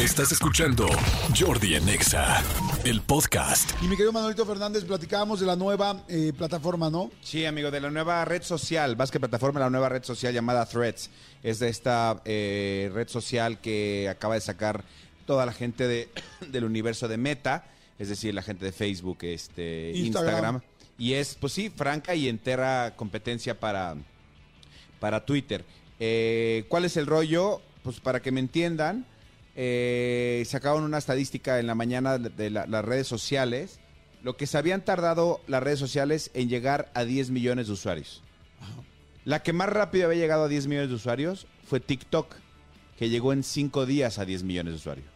Estás escuchando Jordi en Exa, el podcast. Y mi querido Manuelito Fernández, platicábamos de la nueva eh, plataforma, ¿no? Sí, amigo, de la nueva red social, más que plataforma, la nueva red social llamada Threads. Es de esta eh, red social que acaba de sacar toda la gente de, del universo de Meta, es decir, la gente de Facebook, este, Instagram. Instagram. Y es, pues sí, franca y entera competencia para, para Twitter. Eh, ¿Cuál es el rollo? Pues para que me entiendan, eh, sacaron una estadística en la mañana de, de la- las redes sociales, lo que se habían tardado las redes sociales en llegar a 10 millones de usuarios. La que más rápido había llegado a 10 millones de usuarios fue TikTok, que llegó en 5 días a 10 millones de usuarios.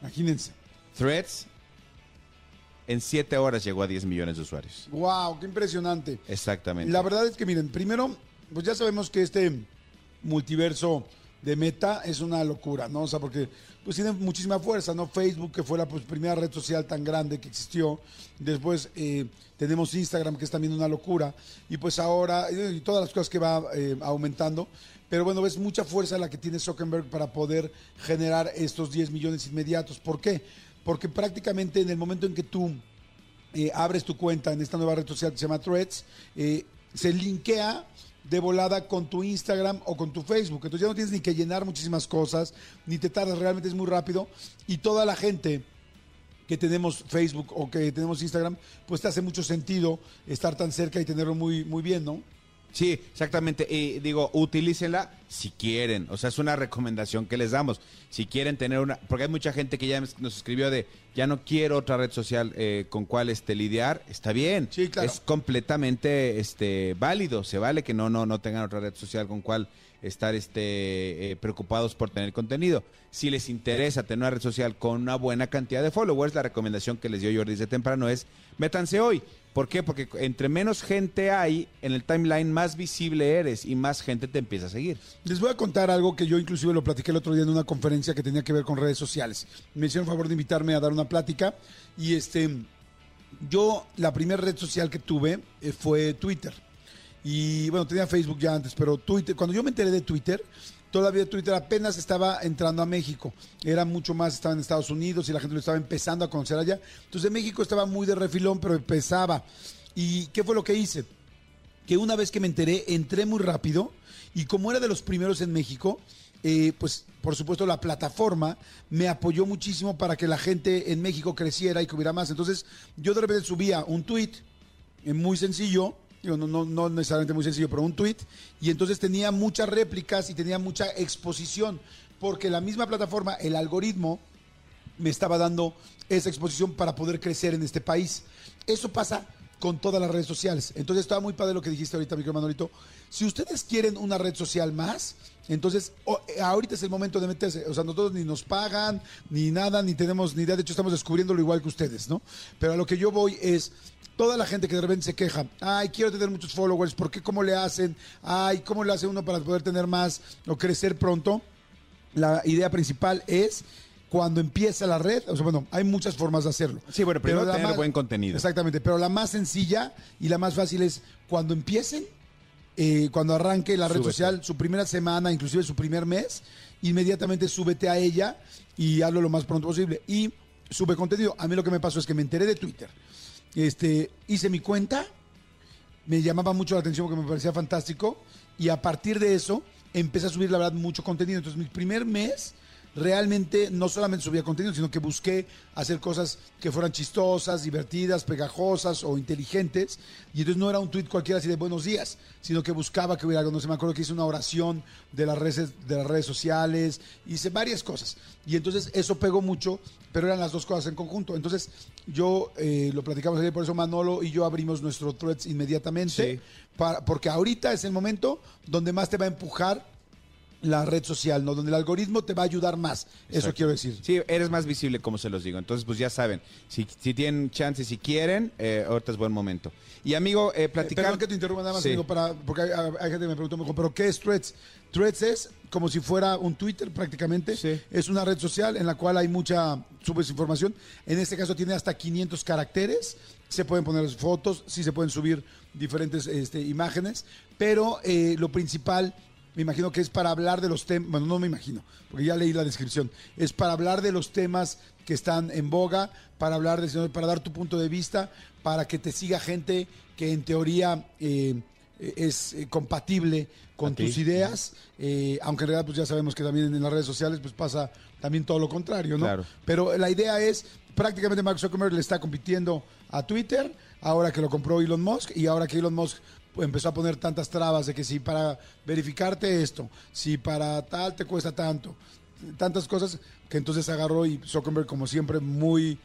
Imagínense. Threads, en 7 horas llegó a 10 millones de usuarios. ¡Wow! ¡Qué impresionante! Exactamente. La verdad es que, miren, primero, pues ya sabemos que este multiverso de Meta es una locura, ¿no? O sea, porque pues tiene muchísima fuerza, ¿no? Facebook, que fue la pues, primera red social tan grande que existió. Después eh, tenemos Instagram, que es también una locura. Y pues ahora, y todas las cosas que va eh, aumentando. Pero bueno, es mucha fuerza la que tiene Zuckerberg para poder generar estos 10 millones inmediatos. ¿Por qué? Porque prácticamente en el momento en que tú eh, abres tu cuenta en esta nueva red social que se llama Threads, se linkea de volada con tu Instagram o con tu Facebook. Entonces ya no tienes ni que llenar muchísimas cosas, ni te tardas, realmente es muy rápido. Y toda la gente que tenemos Facebook o que tenemos Instagram, pues te hace mucho sentido estar tan cerca y tenerlo muy, muy bien, ¿no? Sí, exactamente. Y digo, utilícenla si quieren. O sea, es una recomendación que les damos. Si quieren tener una... Porque hay mucha gente que ya nos escribió de, ya no quiero otra red social eh, con cuál este, lidiar. Está bien. Sí, claro. Es completamente este, válido. Se vale que no, no, no tengan otra red social con cuál estar este, eh, preocupados por tener contenido. Si les interesa tener una red social con una buena cantidad de followers, la recomendación que les dio Jordi desde temprano es, métanse hoy. ¿Por qué? Porque entre menos gente hay en el timeline, más visible eres y más gente te empieza a seguir. Les voy a contar algo que yo inclusive lo platiqué el otro día en una conferencia que tenía que ver con redes sociales. Me hicieron favor de invitarme a dar una plática y este yo la primera red social que tuve eh, fue Twitter. Y bueno, tenía Facebook ya antes, pero Twitter, cuando yo me enteré de Twitter, todavía Twitter apenas estaba entrando a México. Era mucho más, estaba en Estados Unidos y la gente lo estaba empezando a conocer allá. Entonces México estaba muy de refilón, pero empezaba. ¿Y qué fue lo que hice? Que una vez que me enteré, entré muy rápido y como era de los primeros en México, eh, pues por supuesto la plataforma me apoyó muchísimo para que la gente en México creciera y que hubiera más. Entonces yo de repente subía un tweet eh, muy sencillo, no, no, no necesariamente muy sencillo, pero un tweet, y entonces tenía muchas réplicas y tenía mucha exposición, porque la misma plataforma, el algoritmo, me estaba dando esa exposición para poder crecer en este país. Eso pasa con todas las redes sociales. Entonces estaba muy padre lo que dijiste ahorita, mi querido. Si ustedes quieren una red social más, entonces eh, ahorita es el momento de meterse. O sea, nosotros ni nos pagan, ni nada, ni tenemos ni idea. De hecho, estamos descubriéndolo igual que ustedes, ¿no? Pero a lo que yo voy es toda la gente que de repente se queja, ay, quiero tener muchos followers, ¿por qué? ¿Cómo le hacen? Ay, ¿cómo le hace uno para poder tener más o crecer pronto? La idea principal es cuando empieza la red, o sea, bueno, hay muchas formas de hacerlo. Sí, bueno, primero la tener buen contenido. Exactamente, pero la más sencilla y la más fácil es cuando empiecen, eh, cuando arranque la red Súbete. social, su primera semana, inclusive su primer mes, inmediatamente súbete a ella y hazlo lo más pronto posible. Y sube contenido. A mí lo que me pasó es que me enteré de Twitter. Este, hice mi cuenta, me llamaba mucho la atención porque me parecía fantástico y a partir de eso empecé a subir la verdad mucho contenido. Entonces mi primer mes realmente no solamente subía contenido, sino que busqué hacer cosas que fueran chistosas, divertidas, pegajosas o inteligentes. Y entonces no era un tweet cualquiera así de buenos días, sino que buscaba que hubiera algo. No sé, me acuerdo que hice una oración de las redes, de las redes sociales, hice varias cosas. Y entonces eso pegó mucho, pero eran las dos cosas en conjunto. Entonces yo eh, lo platicamos ayer, por eso Manolo y yo abrimos nuestro threads inmediatamente, Sí. para- porque ahorita es el momento donde más te va a empujar la red social, ¿no? Donde el algoritmo te va a ayudar más. Eso quiero decir. Sí, eres más visible, como se los digo. Entonces, pues ya saben, si, si tienen chance, si quieren, eh, ahorita es buen momento. Y amigo, eh, Eh, platicar... Perdón que te interrumpa nada más, Sí. amigo, para, porque hay, hay gente que me preguntó, me dijo, ¿pero qué es Threads? Threads es como si fuera un Twitter prácticamente. Sí. Es una red social en la cual hay mucha, subes información. En este caso tiene hasta 500 caracteres. Se pueden poner fotos, sí se pueden subir diferentes este, imágenes. Pero eh, lo principal me imagino que es para hablar de los temas, bueno, no me imagino, porque ya leí la descripción, es para hablar de los temas que están en boga, para hablar de, para dar tu punto de vista, para que te siga gente que en teoría eh, es eh, compatible con tus ideas, eh, aunque en realidad pues ya sabemos que también en las redes sociales pues pasa también todo lo contrario, ¿no? Claro. Pero la idea es, prácticamente Mark Zuckerberg le está compitiendo a Twitter, ahora que lo compró Elon Musk, y ahora que Elon Musk empezó a poner tantas trabas de que si para verificarte esto, si para tal te cuesta tanto, tantas cosas, que entonces agarró y Zuckerberg como siempre muy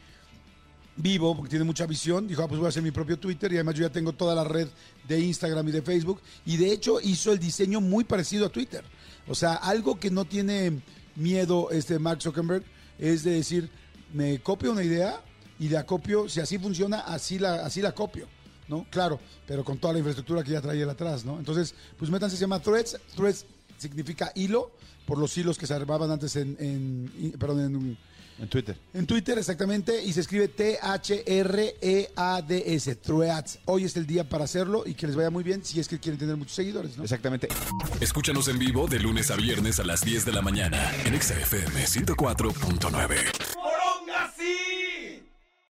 vivo, porque tiene mucha visión, dijo, ah, pues voy a hacer mi propio Twitter y además yo ya tengo toda la red de Instagram y de Facebook y de hecho hizo el diseño muy parecido a Twitter. O sea, algo que no tiene miedo este Mark Zuckerberg es de decir, me copio una idea y la copio, si así funciona, así la, así la copio. ¿No? Claro, pero con toda la infraestructura que ya traía él atrás, ¿no? Entonces, pues métanse, se llama Threads. Threads significa hilo, por los hilos que se armaban antes en, en- perdón, en, En Twitter. en Twitter exactamente, y se escribe T-H-R-E-A-D-S, Threads. Hoy es el día para hacerlo y que les vaya muy bien si es que quieren tener muchos seguidores, ¿no? Exactamente. Escúchanos en vivo de lunes a viernes a las 10 de la mañana en Exa FM 104.9.